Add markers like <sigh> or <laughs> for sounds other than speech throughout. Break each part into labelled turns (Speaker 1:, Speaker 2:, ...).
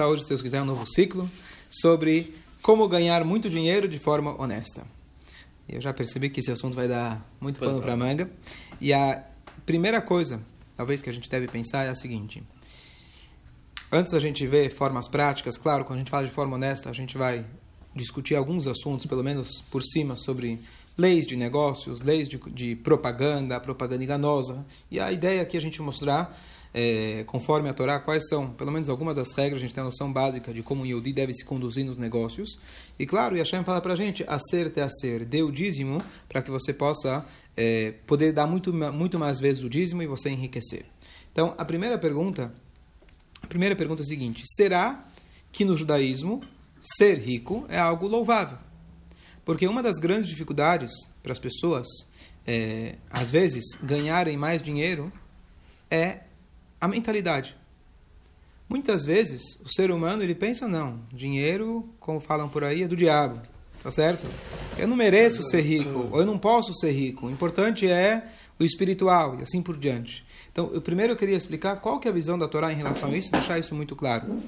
Speaker 1: hoje, se Deus quiser, um novo ciclo sobre como ganhar muito dinheiro de forma honesta. Eu já percebi que esse assunto vai dar muito pano para manga. E a primeira coisa, talvez que a gente deve pensar é a seguinte: antes da gente ver formas práticas, claro, quando a gente fala de forma honesta, a gente vai discutir alguns assuntos, pelo menos por cima, sobre leis de negócios, leis de, de propaganda, propaganda enganosa. E a ideia aqui é a gente mostrar é, conforme a Torá, quais são, pelo menos algumas das regras, a gente tem a noção básica de como o Yodi deve se conduzir nos negócios. E claro, Yashem fala para a gente, acerta é ser, dê o dízimo para que você possa é, poder dar muito, muito mais vezes o dízimo e você enriquecer. Então, a primeira pergunta, a primeira pergunta é a seguinte, será que no judaísmo ser rico é algo louvável? Porque uma das grandes dificuldades para as pessoas, é, às vezes, ganharem mais dinheiro é a mentalidade. Muitas vezes o ser humano ele pensa não, dinheiro, como falam por aí, é do diabo, tá certo? Eu não mereço ser rico, ou eu não posso ser rico. O importante é o espiritual e assim por diante. Então, eu primeiro eu queria explicar qual que é a visão da Torá em relação a isso, deixar isso muito claro.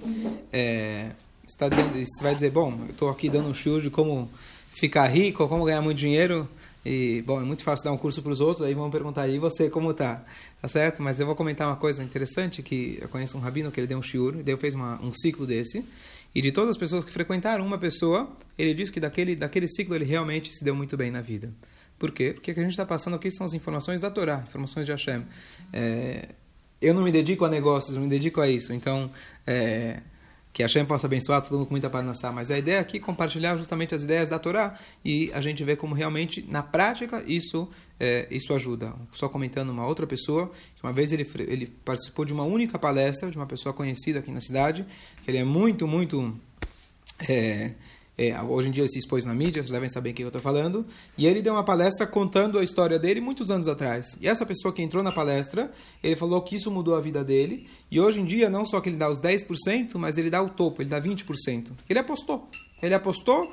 Speaker 1: É, está dizendo, você vai dizer, bom, eu estou aqui dando um show de como ficar rico, como ganhar muito dinheiro. E, bom, é muito fácil dar um curso para os outros, aí vão perguntar, e você, como tá? Tá certo? Mas eu vou comentar uma coisa interessante, que eu conheço um rabino que ele deu um shiur, ele fez uma, um ciclo desse, e de todas as pessoas que frequentaram uma pessoa, ele disse que daquele, daquele ciclo ele realmente se deu muito bem na vida. Por quê? Porque o que a gente está passando aqui são as informações da Torá, informações de Hashem. É, eu não me dedico a negócios, eu me dedico a isso. Então, é, que a Hashem possa abençoar todo mundo com muita parnassá. Mas a ideia aqui é compartilhar justamente as ideias da Torá e a gente vê como realmente, na prática, isso, é, isso ajuda. Só comentando uma outra pessoa, que uma vez ele, ele participou de uma única palestra de uma pessoa conhecida aqui na cidade, que ele é muito, muito... É, é, hoje em dia ele se expôs na mídia, vocês devem saber quem eu estou falando. E ele deu uma palestra contando a história dele muitos anos atrás. E essa pessoa que entrou na palestra, ele falou que isso mudou a vida dele. E hoje em dia, não só que ele dá os 10%, mas ele dá o topo, ele dá 20%. Ele apostou. Ele apostou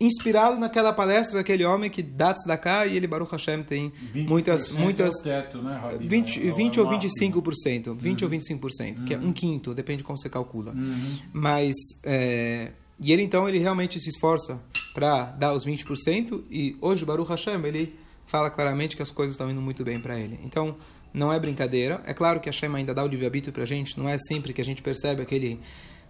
Speaker 1: inspirado naquela palestra daquele homem que dá cá e ele, Baruch Hashem, tem muitas... muitas
Speaker 2: é teto, né,
Speaker 1: 20, 20 é ou 25%. 20 uhum. ou 25%, uhum. que é um quinto, depende de como você calcula.
Speaker 2: Uhum.
Speaker 1: Mas... É, e ele então ele realmente se esforça para dar os 20% e hoje Baruch Hashem ele fala claramente que as coisas estão indo muito bem para ele. Então não é brincadeira. É claro que Hashem ainda dá o livre-arbítrio para a gente. Não é sempre que a gente percebe aquele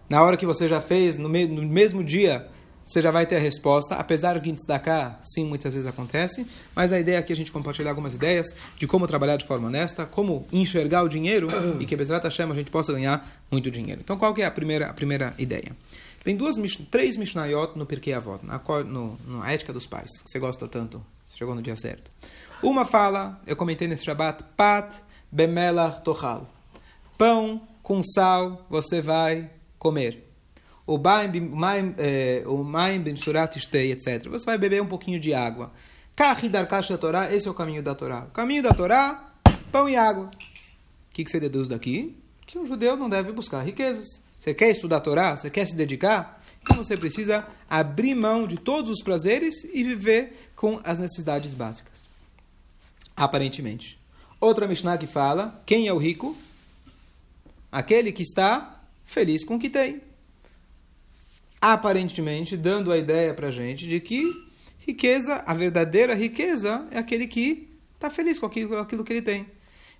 Speaker 1: na hora que você já fez no, me... no mesmo dia você já vai ter a resposta, apesar de destacar, sim, muitas vezes acontece, mas a ideia aqui é a gente compartilhar algumas ideias de como trabalhar de forma honesta, como enxergar o dinheiro e que, apesar da Hashem, a gente possa ganhar muito dinheiro. Então, qual que é a primeira, a primeira ideia? Tem duas, três Mishnayot no Pirkei Avot, na, no, no Ética dos Pais, que você gosta tanto, você chegou no dia certo. Uma fala, eu comentei nesse Shabbat, Pat bemelach tochal. Pão com sal você vai comer. O maim eh, bimsurat istei, etc. Você vai beber um pouquinho de água. Kachi darkash da Torá, esse é o caminho da Torá. O caminho da Torá, pão e água. O que, que você deduz daqui? Que um judeu não deve buscar riquezas. Você quer estudar a Torá? Você quer se dedicar? Então você precisa abrir mão de todos os prazeres e viver com as necessidades básicas. Aparentemente. Outra Mishnah que fala: quem é o rico? Aquele que está feliz com o que tem. Aparentemente, dando a ideia para a gente de que riqueza, a verdadeira riqueza, é aquele que está feliz com aquilo, que ele tem.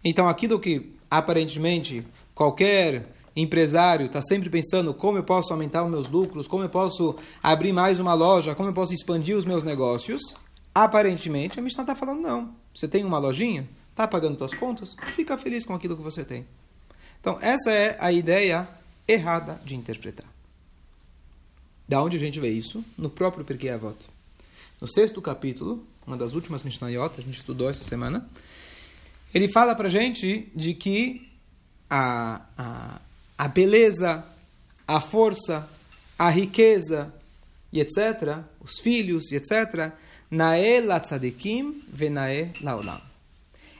Speaker 1: Então, aquilo que aparentemente qualquer empresário está sempre pensando como eu posso aumentar os meus lucros, como eu posso abrir mais uma loja, como eu posso expandir os meus negócios, aparentemente a Mishnah está falando não. Você tem uma lojinha, está pagando suas contas, fica feliz com aquilo que você tem. Então essa é a ideia errada de interpretar. Da onde a gente vê isso? No próprio Pirkei Avot. No sexto capítulo, uma das últimas Mishnayot, a gente estudou essa semana, ele fala para gente de que a, a, a beleza, a força, a riqueza e etc., os filhos e etc., nae la tzadikim venae laolam.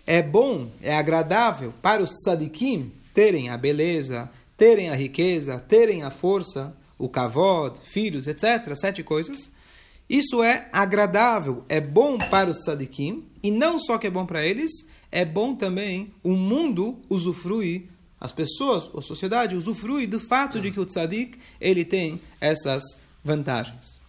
Speaker 1: É bom, é agradável para os tzadikim terem a beleza, terem a riqueza, terem a força, o kavod, filhos, etc., sete coisas. Isso é agradável, é bom para os tzadikim, e não só que é bom para eles, é bom também o mundo usufruir as pessoas, a sociedade, usufrui do fato de que o tzadik ele tem essas vantagens.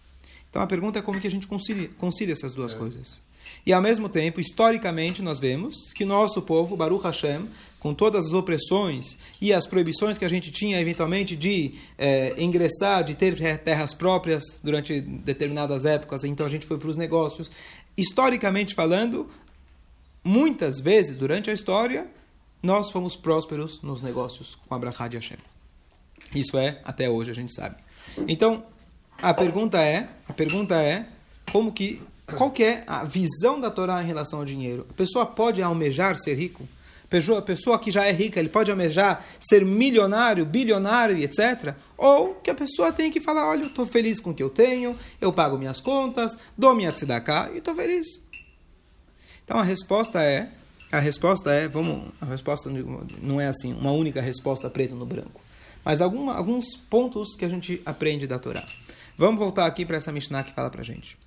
Speaker 1: Então a pergunta é como que a gente concilia, concilia essas duas é. coisas. E ao mesmo tempo, historicamente, nós vemos que nosso povo, Baruch Hashem, com todas as opressões e as proibições que a gente tinha eventualmente de é, ingressar, de ter terras próprias durante determinadas épocas, então a gente foi para os negócios. Historicamente falando, muitas vezes durante a história, nós fomos prósperos nos negócios com Abraham de Hashem. Isso é, até hoje a gente sabe. Então, a pergunta é, a pergunta é, como que, qual que é a visão da Torá em relação ao dinheiro? A pessoa pode almejar ser rico? A pessoa que já é rica, ele pode almejar ser milionário, bilionário, etc. Ou que a pessoa tem que falar, olha, eu estou feliz com o que eu tenho, eu pago minhas contas, dou minha tzedakah e estou feliz. Então a resposta é, a resposta é, vamos, a resposta não é assim, uma única resposta preto no branco. Mas alguma, alguns pontos que a gente aprende da Torá. Vamos voltar aqui para essa Mishnah que fala para gente.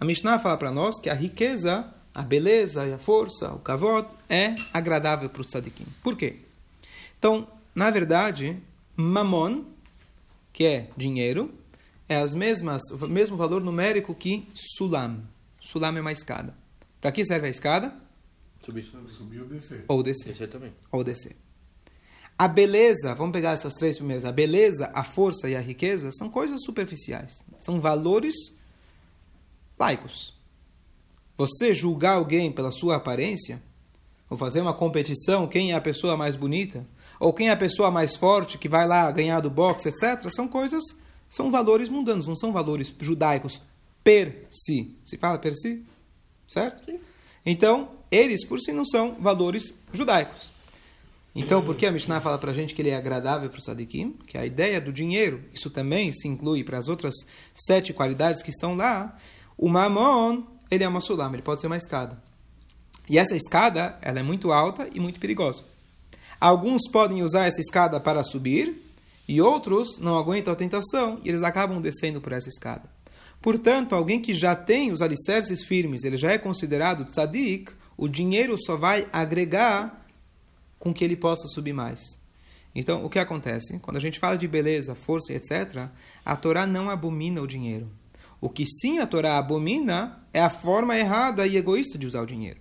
Speaker 1: A Mishnah fala para nós que a riqueza a beleza e a força, o kavod, é agradável para o tzadikim. Por quê? Então, na verdade, mamon, que é dinheiro, é as mesmas, o mesmo valor numérico que sulam. Sulam é uma escada. Para que serve a escada?
Speaker 2: Subir. Subir ou descer.
Speaker 1: Ou descer.
Speaker 2: Descer também.
Speaker 1: Ou descer. A beleza, vamos pegar essas três primeiras. A beleza, a força e a riqueza são coisas superficiais. São valores laicos. Você julgar alguém pela sua aparência, ou fazer uma competição, quem é a pessoa mais bonita, ou quem é a pessoa mais forte que vai lá ganhar do boxe, etc., são coisas, são valores mundanos, não são valores judaicos per si. Se fala per si? Certo? Sim. Então, eles por si não são valores judaicos. Então, por que a Mishnah fala para a gente que ele é agradável para o Sadikim? Que a ideia do dinheiro, isso também se inclui para as outras sete qualidades que estão lá. O mamon ele é uma sulam, ele pode ser uma escada. E essa escada, ela é muito alta e muito perigosa. Alguns podem usar essa escada para subir, e outros não aguentam a tentação e eles acabam descendo por essa escada. Portanto, alguém que já tem os alicerces firmes, ele já é considerado tzadik, o dinheiro só vai agregar com que ele possa subir mais. Então, o que acontece? Quando a gente fala de beleza, força, etc., a Torá não abomina o dinheiro. O que sim a Torá abomina é a forma errada e egoísta de usar o dinheiro.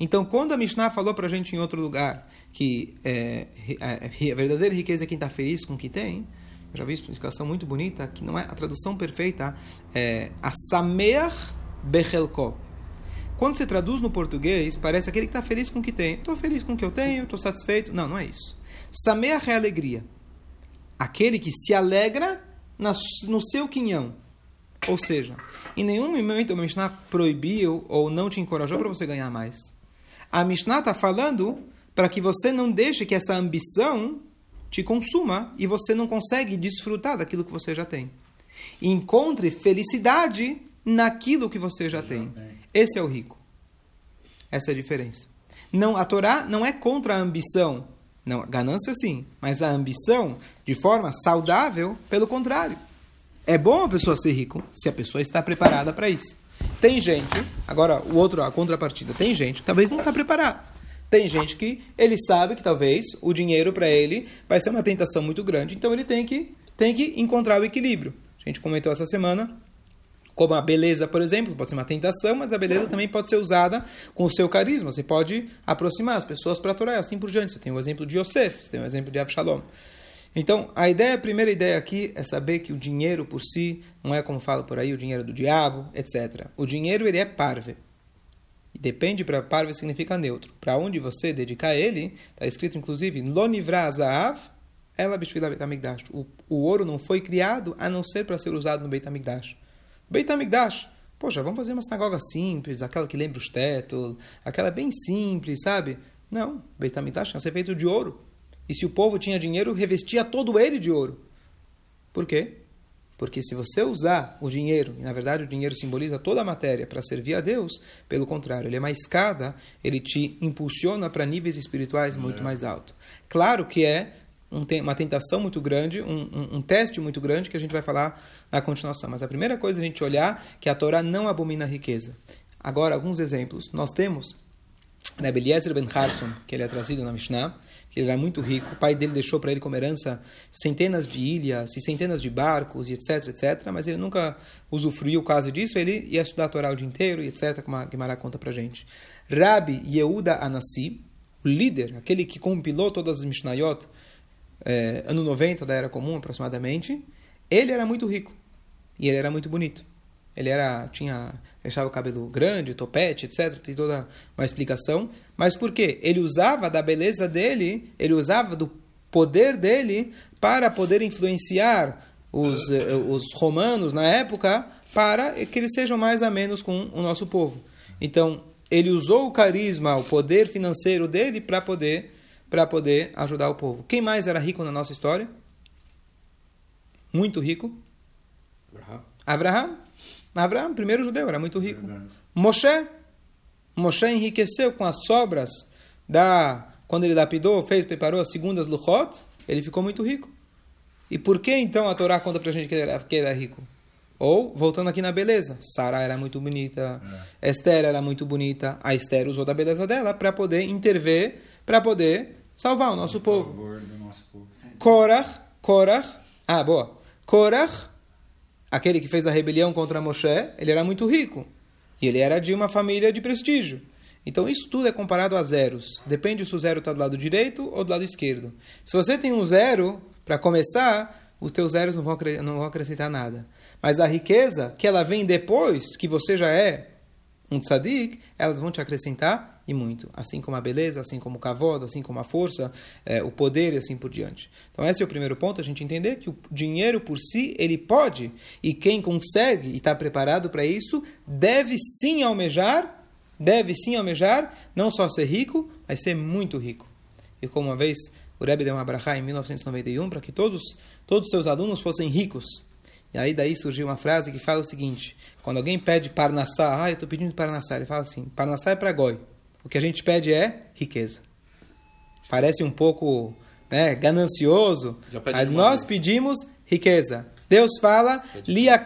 Speaker 1: Então, quando a Mishnah falou para a gente em outro lugar que é, é, a verdadeira riqueza é quem está feliz com o que tem, eu já vi uma explicação muito bonita, que não é a tradução perfeita, é a Samer Bechelko. Quando você traduz no português, parece aquele que está feliz com o que tem. Estou feliz com o que eu tenho, estou satisfeito. Não, não é isso. Samer é alegria. Aquele que se alegra no seu quinhão. Ou seja, em nenhum momento a Mishnah proibiu ou não te encorajou para você ganhar mais. A Mishnah está falando para que você não deixe que essa ambição te consuma e você não consegue desfrutar daquilo que você já tem. Encontre felicidade naquilo que você já, já tem. tem. Esse é o rico. Essa é a diferença. Não, a Torá não é contra a ambição. Não, ganância sim, mas a ambição de forma saudável, pelo contrário. É bom a pessoa ser rico se a pessoa está preparada para isso. Tem gente, agora o outro, a contrapartida, tem gente que talvez não está preparada. Tem gente que ele sabe que talvez o dinheiro para ele vai ser uma tentação muito grande, então ele tem que, tem que encontrar o equilíbrio. A gente comentou essa semana como a beleza, por exemplo, pode ser uma tentação, mas a beleza também pode ser usada com o seu carisma. Você pode aproximar as pessoas para a Torá, assim por diante. Você tem o exemplo de Yosef, você tem o exemplo de Avshalom. Então, a ideia, a primeira ideia aqui é saber que o dinheiro por si não é como fala por aí, o dinheiro do diabo, etc. O dinheiro ele é parve. E depende para parve significa neutro. Para onde você dedicar ele, está escrito inclusive Lonivra Zaav, ela bishvila Beit O, o ouro não foi criado a não ser para ser usado no. Beit HaMikdash, poxa, vamos fazer uma sinagoga simples, aquela que lembra os tetos, aquela bem simples, sabe? Não, tem que ser feito de ouro. E se o povo tinha dinheiro, revestia todo ele de ouro. Por quê? Porque se você usar o dinheiro, e na verdade o dinheiro simboliza toda a matéria para servir a Deus, pelo contrário, ele é uma escada, ele te impulsiona para níveis espirituais muito é. mais altos. Claro que é um, uma tentação muito grande, um, um, um, teste muito grande que a gente vai falar na continuação. Mas a primeira coisa é a gente olhar que a Torá não abomina a riqueza. Agora, alguns exemplos. Nós temos Rebbe Eliezer ben Harson, que ele é trazido na Mishnah, ele era muito rico. O pai dele deixou para ele como herança centenas de ilhas e centenas de barcos e etc, etc. Mas ele nunca usufruiu o caso disso. Ele ia estudar a Torá o dia inteiro e etc, como a Guimarães conta para gente. Rabi Yehuda Anassi, o líder, aquele que compilou todas as Mishnayot, é, ano 90 da Era Comum aproximadamente, ele era muito rico e ele era muito bonito. Ele era tinha deixava o cabelo grande, topete, etc. Tem toda uma explicação. Mas por quê? Ele usava da beleza dele, ele usava do poder dele para poder influenciar os, eh, os romanos na época para que eles sejam mais a menos com o nosso povo. Então, ele usou o carisma, o poder financeiro dele para poder para poder ajudar o povo. Quem mais era rico na nossa história? Muito rico. Abraham. Abraham. Abraão, primeiro judeu, era muito rico. Verdade. Moshe, Moshe enriqueceu com as sobras da quando ele lapidou, fez, preparou as segundas luchot, ele ficou muito rico. E por que então a Torá conta pra gente que ele era, que ele era rico? Ou, voltando aqui na beleza, Sara era muito bonita, é. Esther era muito bonita, a Esther usou da beleza dela para poder intervir, para poder salvar o nosso povo. povo. Korach, Korach, ah, boa. Korach aquele que fez a rebelião contra Moshe, ele era muito rico. E ele era de uma família de prestígio. Então isso tudo é comparado a zeros. Depende se o zero está do lado direito ou do lado esquerdo. Se você tem um zero, para começar, os teus zeros não vão, não vão acrescentar nada. Mas a riqueza, que ela vem depois que você já é um tzadik, elas vão te acrescentar e muito. Assim como a beleza, assim como o kavod, assim como a força, é, o poder e assim por diante. Então esse é o primeiro ponto, a gente entender que o dinheiro por si, ele pode, e quem consegue e está preparado para isso, deve sim almejar, deve sim almejar, não só ser rico, mas ser muito rico. E como uma vez o Rebbe deu uma brachá em 1991 para que todos, todos os seus alunos fossem ricos. E aí daí surgiu uma frase que fala o seguinte: quando alguém pede parnassá, ah, eu estou pedindo parnassá, ele fala assim: parnassá é para goi. O que a gente pede é riqueza. Parece um pouco né, ganancioso, mas nós vez. pedimos riqueza. Deus fala, Lia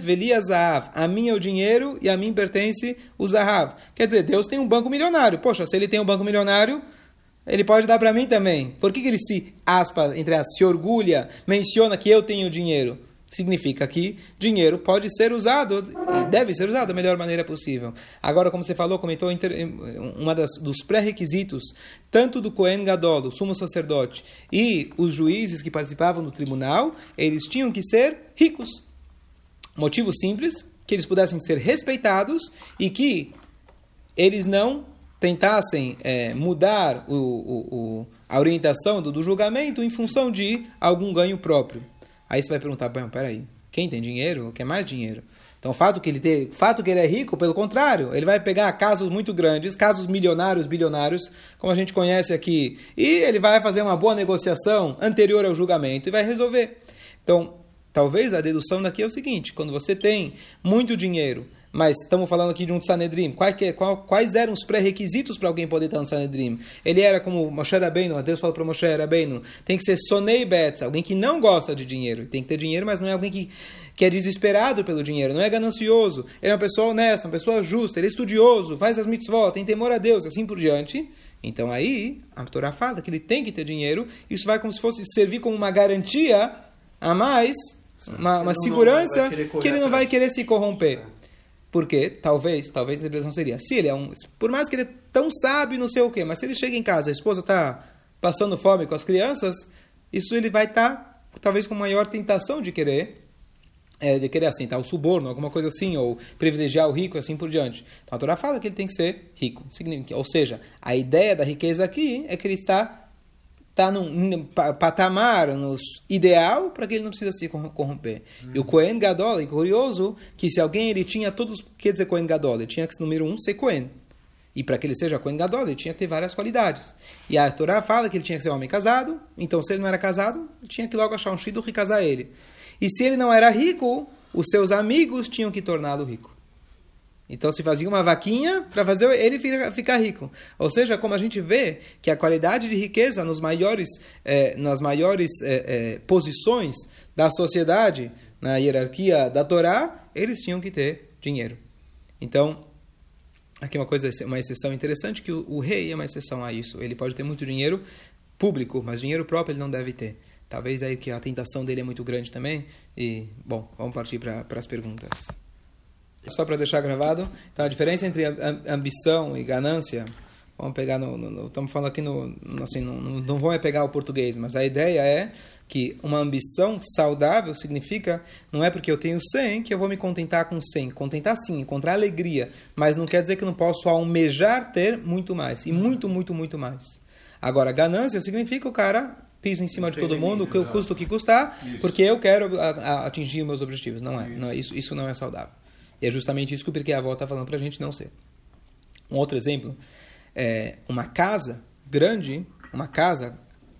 Speaker 1: Velia Zahav. A mim é o dinheiro e a mim pertence o Zahav. Quer dizer, Deus tem um banco milionário. Poxa, se ele tem um banco milionário, ele pode dar para mim também. Por que, que ele se, aspas, entre as, se orgulha, menciona que eu tenho dinheiro? Significa que dinheiro pode ser usado e deve ser usado da melhor maneira possível. Agora, como você falou, comentou uma das, dos pré-requisitos tanto do Kohen Gadol, sumo sacerdote, e os juízes que participavam do tribunal, eles tinham que ser ricos. Motivo simples, que eles pudessem ser respeitados e que eles não tentassem é, mudar o, o, o, a orientação do, do julgamento em função de algum ganho próprio. Aí você vai perguntar, bom, peraí, quem tem dinheiro quer mais dinheiro. Então, o fato que ele tem, fato que ele é rico, pelo contrário, ele vai pegar casos muito grandes, casos milionários, bilionários, como a gente conhece aqui, e ele vai fazer uma boa negociação anterior ao julgamento e vai resolver. Então, talvez a dedução daqui é o seguinte: quando você tem muito dinheiro, mas estamos falando aqui de um Sanedrim. Quais, eram os pré-requisitos para alguém poder estar no Sanedrim? Ele era como Moshe Rabbeinu, Deus falou para Moshe Rabbeinu, tem que ser Sonei Betz, alguém que não gosta de dinheiro. Tem que ter dinheiro, mas não é alguém que, que é desesperado pelo dinheiro, não é ganancioso. Ele é uma pessoa honesta, uma pessoa justa, ele é estudioso, faz as mitzvot, tem temor a Deus, assim por diante. Então aí, a Torá fala que ele tem que ter dinheiro, isso vai como se fosse servir como uma garantia a mais, uma, uma segurança que ele não vai querer se corromper. Porque talvez, talvez a interpretação seria, se ele é um, por mais que ele é tão sábio, não sei o quê, mas se ele chega em casa, a esposa está passando fome com as crianças, isso ele vai estar tá, talvez com maior tentação de querer é, de querer assim, tá, o suborno, alguma coisa assim, ou privilegiar o rico, assim por diante. Então a Torá fala que ele tem que ser rico. Ou seja, a ideia da riqueza aqui é que ele está está num, patamar no ideal para que ele não precisa se corromper. Uhum. E o Cohen Gadol, é curioso que se alguém ele tinha todos, quer dizer Cohen Gadol, ele tinha que número um ser Cohen. E para que ele seja Cohen Gadol, ele tinha que ter várias qualidades. E a Torá fala que ele tinha que ser um homem casado, então se ele não era casado, tinha que logo achar um shido e casar ele. E se ele não era rico, os seus amigos tinham que torná-lo rico. Então se fazia uma vaquinha para fazer ele ficar rico. Ou seja, como a gente vê que a qualidade de riqueza nos maiores, eh, nas maiores eh, eh, posições da sociedade, na hierarquia da Torá, eles tinham que ter dinheiro. Então, aqui uma coisa, uma exceção interessante que o, o rei é uma exceção a isso. Ele pode ter muito dinheiro público, mas dinheiro próprio ele não deve ter. Talvez aí que a tentação dele é muito grande também. E, bom, vamos partir para as perguntas. Só para deixar gravado, então a diferença entre ambição e ganância, vamos pegar no, no, no estamos falando aqui no, assim, no, não vou pegar o português, mas a ideia é que uma ambição saudável significa não é porque eu tenho 100 que eu vou me contentar com 100. Contentar sim, encontrar alegria, mas não quer dizer que eu não posso almejar ter muito mais e muito, muito, muito mais. Agora, ganância significa o cara pisa em cima de todo mundo, o que eu custo o que custar, isso. porque eu quero atingir os meus objetivos. Não é, não é isso, isso não é saudável. E é justamente isso que o Pirkei Avó está falando para a gente não ser. Um outro exemplo é uma casa grande, uma casa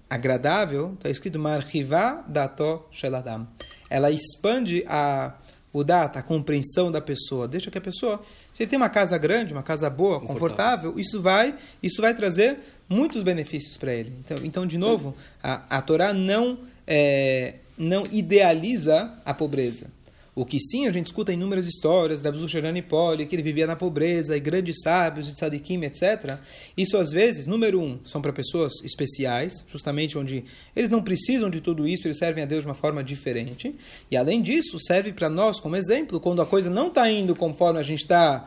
Speaker 1: agradável, está escrito Marchivá Dato Sheladam. Ela expande a o data, a compreensão da pessoa. Deixa que a pessoa, se ele tem uma casa grande, uma casa boa, confortável, confortável isso vai isso vai trazer muitos benefícios para ele. Então, então, de novo, a, a Torá não é, não idealiza a pobreza. O que sim, a gente escuta inúmeras histórias da Abzucherani Poli, que ele vivia na pobreza, e grandes sábios, de tzadikim, etc. Isso, às vezes, número um, são para pessoas especiais, justamente onde eles não precisam de tudo isso, eles servem a Deus de uma forma diferente. E, além disso, serve para nós como exemplo, quando a coisa não está indo conforme a gente está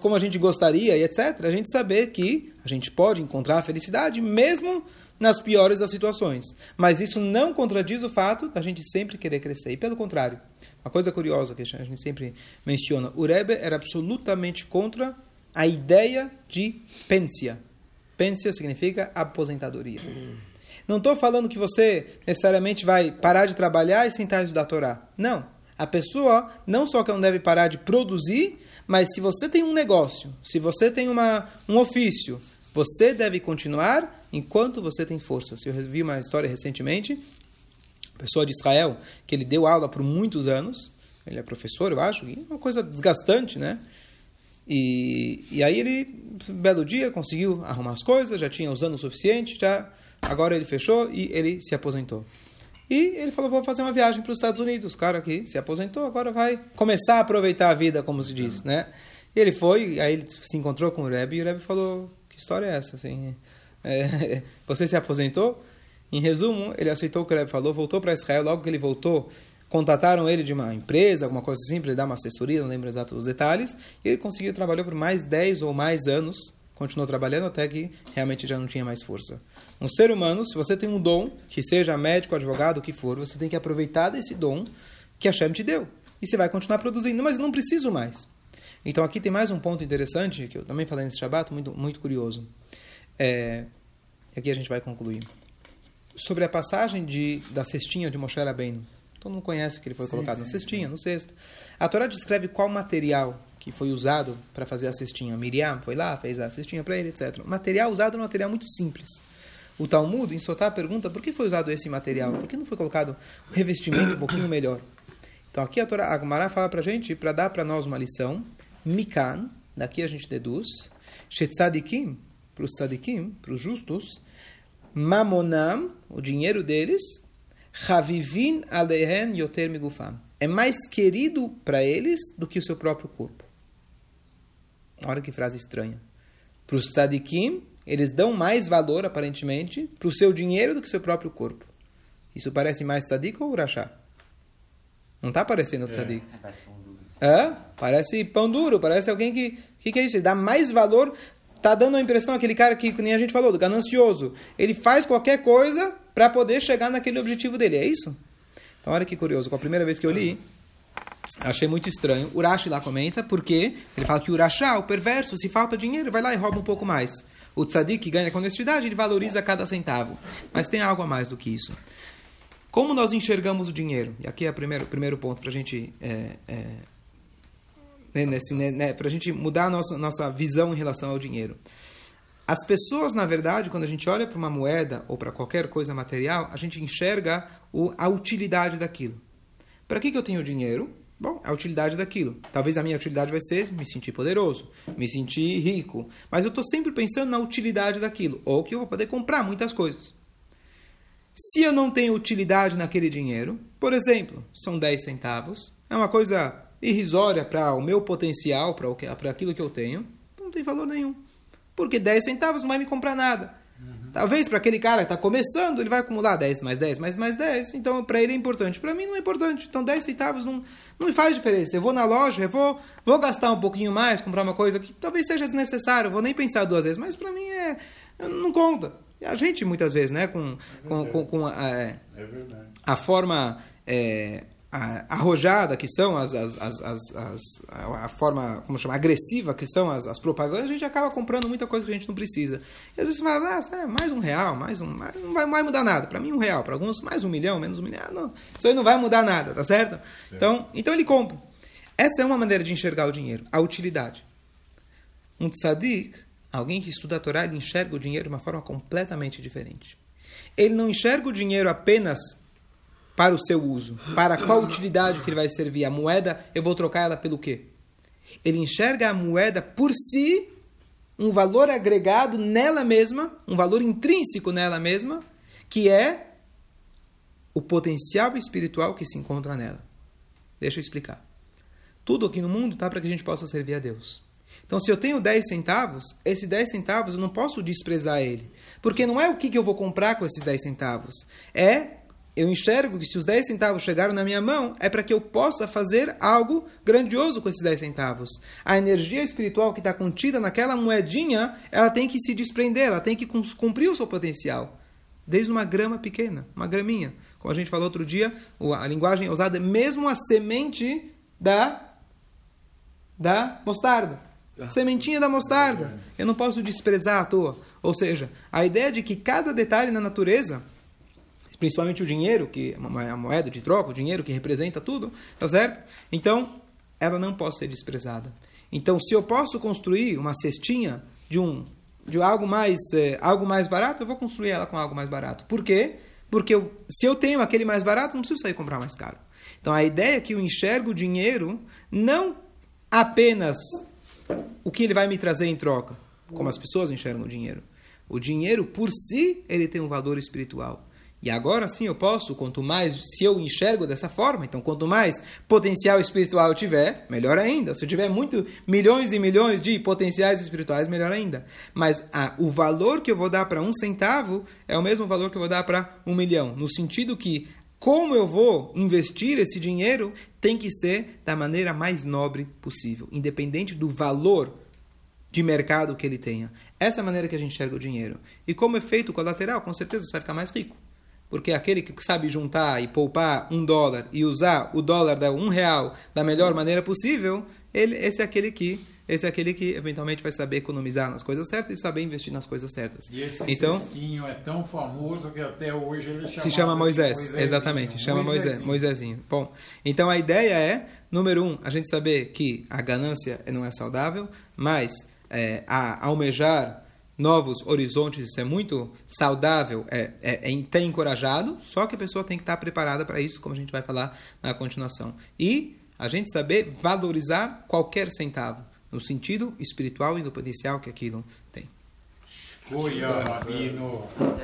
Speaker 1: como a gente gostaria e etc., a gente saber que a gente pode encontrar a felicidade mesmo nas piores das situações. Mas isso não contradiz o fato da gente sempre querer crescer. E pelo contrário, uma coisa curiosa que a gente sempre menciona, o Rebbe era absolutamente contra a ideia de pensia. Pensia significa aposentadoria. Não estou falando que você necessariamente vai parar de trabalhar e sentar e estudar a Torá. Não. A pessoa não só que não deve parar de produzir, mas se você tem um negócio, se você tem uma, um ofício, você deve continuar enquanto você tem forças. Eu vi uma história recentemente, pessoa de Israel, que ele deu aula por muitos anos, ele é professor, eu acho, e é uma coisa desgastante, né? E, e aí ele, um belo dia, conseguiu arrumar as coisas, já tinha os anos suficientes, já, agora ele fechou e ele se aposentou. E ele falou, vou fazer uma viagem para os Estados Unidos. O cara aqui se aposentou, agora vai começar a aproveitar a vida, como se diz, né? E ele foi, aí ele se encontrou com o Rebbe, e o Rebbe falou, história é essa, assim? É, <laughs> você se aposentou? Em resumo, ele aceitou o que o Rebbe falou, voltou para Israel, logo que ele voltou, contataram ele de uma empresa, alguma coisa assim, para ele dar uma assessoria, não lembro exatos os detalhes, e ele conseguiu trabalhar por mais 10 ou mais anos, continuou trabalhando até que realmente já não tinha mais força. Um ser humano, se você tem um dom, que seja médico, advogado, o que for, você tem que aproveitar desse dom que a Hashem te deu. E você vai continuar produzindo, mas não preciso mais. Então aqui tem mais um ponto interessante, que eu também falei nesse Shabbat, muito, muito curioso. É, aqui a gente vai concluir. Sobre a passagem de, da cestinha de Moshe Rabbeinu. Todo mundo conhece que ele foi sim, colocado sim, na cestinha, sim. no cesto. A Torá descreve qual material que foi usado para fazer a cestinha. Miriam foi lá, fez a cestinha para ele, etc. O material usado é um material muito simples. O Talmud, em Sotá, pergunta por que foi usado esse material? Por que não foi colocado um revestimento um pouquinho melhor? Então aqui a Torá, a Gemara fala para gente, para dar para nós uma lição, Mikan, daqui a gente deduz, Shetzadikim, para os tzadikim, para os justos, Mamonam, o dinheiro deles, Chavivin alehen yoter migufam. É mais querido para eles do que o seu próprio corpo. Olha que frase estranha. Para os tzadikim, eles dão mais valor, aparentemente, para o seu dinheiro do que o seu próprio corpo. Isso parece mais tzadik ou urachá? Não está parecendo tzadik. É, parece pão duro, parece alguém que... O que, que é isso? Ele dá mais valor tá dando a impressão aquele cara que nem a gente falou, do ganancioso. Ele faz qualquer coisa para poder chegar naquele objetivo dele. É isso? Então olha que curioso. Com a primeira vez que eu li, achei muito estranho. Urashi lá comenta porque ele fala que o Urashá, o perverso, se falta dinheiro, vai lá e rouba um pouco mais. O tzadik ganha com honestidade, ele valoriza cada centavo. Mas tem algo a mais do que isso. Como nós enxergamos o dinheiro? E aqui é o primeiro, primeiro ponto para a gente é, é, né, nesse, né, né, para a gente mudar a nossa, nossa visão em relação ao dinheiro. As pessoas, na verdade, quando a gente olha para uma moeda ou para qualquer coisa material, a gente enxerga o, a utilidade daquilo. Para que, que eu tenho dinheiro? Bom, a utilidade daquilo. Talvez a minha utilidade vai ser me sentir poderoso, me sentir rico. Mas eu estou sempre pensando na utilidade daquilo. Ou que eu vou poder comprar muitas coisas. Se eu não tenho utilidade naquele dinheiro, por exemplo, são 10 centavos, é uma coisa irrisória para o meu potencial, para aquilo que eu tenho, não tem valor nenhum. Porque 10 centavos não vai me comprar nada. Uhum. Talvez para aquele cara que está começando, ele vai acumular 10 mais 10 mais mais 10. Então, para ele é importante. Para mim não é importante. Então, 10 centavos não, não me faz diferença. Eu vou na loja, eu vou, vou gastar um pouquinho mais, comprar uma coisa que talvez seja desnecessário. Eu vou nem pensar duas vezes. Mas para mim é não conta. A gente, muitas vezes, né, com, é com, com, com a, é, é a forma é, arrojada que são as, as, as, as, a forma, como chama, agressiva que são as, as propagandas, a gente acaba comprando muita coisa que a gente não precisa. E às vezes você fala, ah, mais um real, mais um, mais, não vai, vai mudar nada. Para mim, um real. Para alguns, mais um milhão, menos um milhão. Ah, não, isso aí não vai mudar nada, tá certo? certo? Então, então ele compra. Essa é uma maneira de enxergar o dinheiro, a utilidade. Um tzadik Alguém que estuda a Torá, ele enxerga o dinheiro de uma forma completamente diferente. Ele não enxerga o dinheiro apenas para o seu uso, para qual utilidade que ele vai servir. A moeda, eu vou trocar ela pelo quê? Ele enxerga a moeda por si, um valor agregado nela mesma, um valor intrínseco nela mesma, que é o potencial espiritual que se encontra nela. Deixa eu explicar. Tudo aqui no mundo está para que a gente possa servir a Deus. Então, se eu tenho 10 centavos, esses 10 centavos eu não posso desprezar ele. Porque não é o que, que eu vou comprar com esses 10 centavos. É, eu enxergo que se os 10 centavos chegaram na minha mão, é para que eu possa fazer algo grandioso com esses 10 centavos. A energia espiritual que está contida naquela moedinha, ela tem que se desprender, ela tem que cumprir o seu potencial. Desde uma grama pequena, uma graminha. Como a gente falou outro dia, a linguagem é usada mesmo a semente da, da mostarda. Sementinha da mostarda. Eu não posso desprezar à toa. Ou seja, a ideia de que cada detalhe na natureza, principalmente o dinheiro, que é a moeda de troca, o dinheiro que representa tudo, tá certo? Então, ela não pode ser desprezada. Então, se eu posso construir uma cestinha de um de algo mais é, algo mais barato, eu vou construir ela com algo mais barato. Por quê? Porque eu, se eu tenho aquele mais barato, não preciso sair comprar mais caro. Então, a ideia é que eu enxergo o dinheiro não apenas o que ele vai me trazer em troca? Como as pessoas enxergam o dinheiro. O dinheiro, por si, ele tem um valor espiritual. E agora sim eu posso, quanto mais, se eu enxergo dessa forma, então quanto mais potencial espiritual eu tiver, melhor ainda. Se eu tiver muito, milhões e milhões de potenciais espirituais, melhor ainda. Mas ah, o valor que eu vou dar para um centavo é o mesmo valor que eu vou dar para um milhão. No sentido que como eu vou investir esse dinheiro tem que ser da maneira mais nobre possível, independente do valor de mercado que ele tenha. Essa é a maneira que a gente enxerga o dinheiro. E como efeito colateral, com certeza você vai ficar mais rico. Porque aquele que sabe juntar e poupar um dólar e usar o dólar da um real da melhor maneira possível, ele, esse é aquele que esse é aquele que eventualmente vai saber economizar nas coisas certas e saber investir nas coisas certas.
Speaker 2: E esse então, é tão famoso que até hoje ele
Speaker 1: se chama Moisés. Exatamente, chama Moisés, Moisésinho. Bom, então a ideia é, número um, a gente saber que a ganância não é saudável, mas é, a almejar novos horizontes, isso é muito saudável, é, é, é até encorajado, só que a pessoa tem que estar preparada para isso, como a gente vai falar na continuação. E a gente saber valorizar qualquer centavo no sentido espiritual e no potencial que aquilo tem.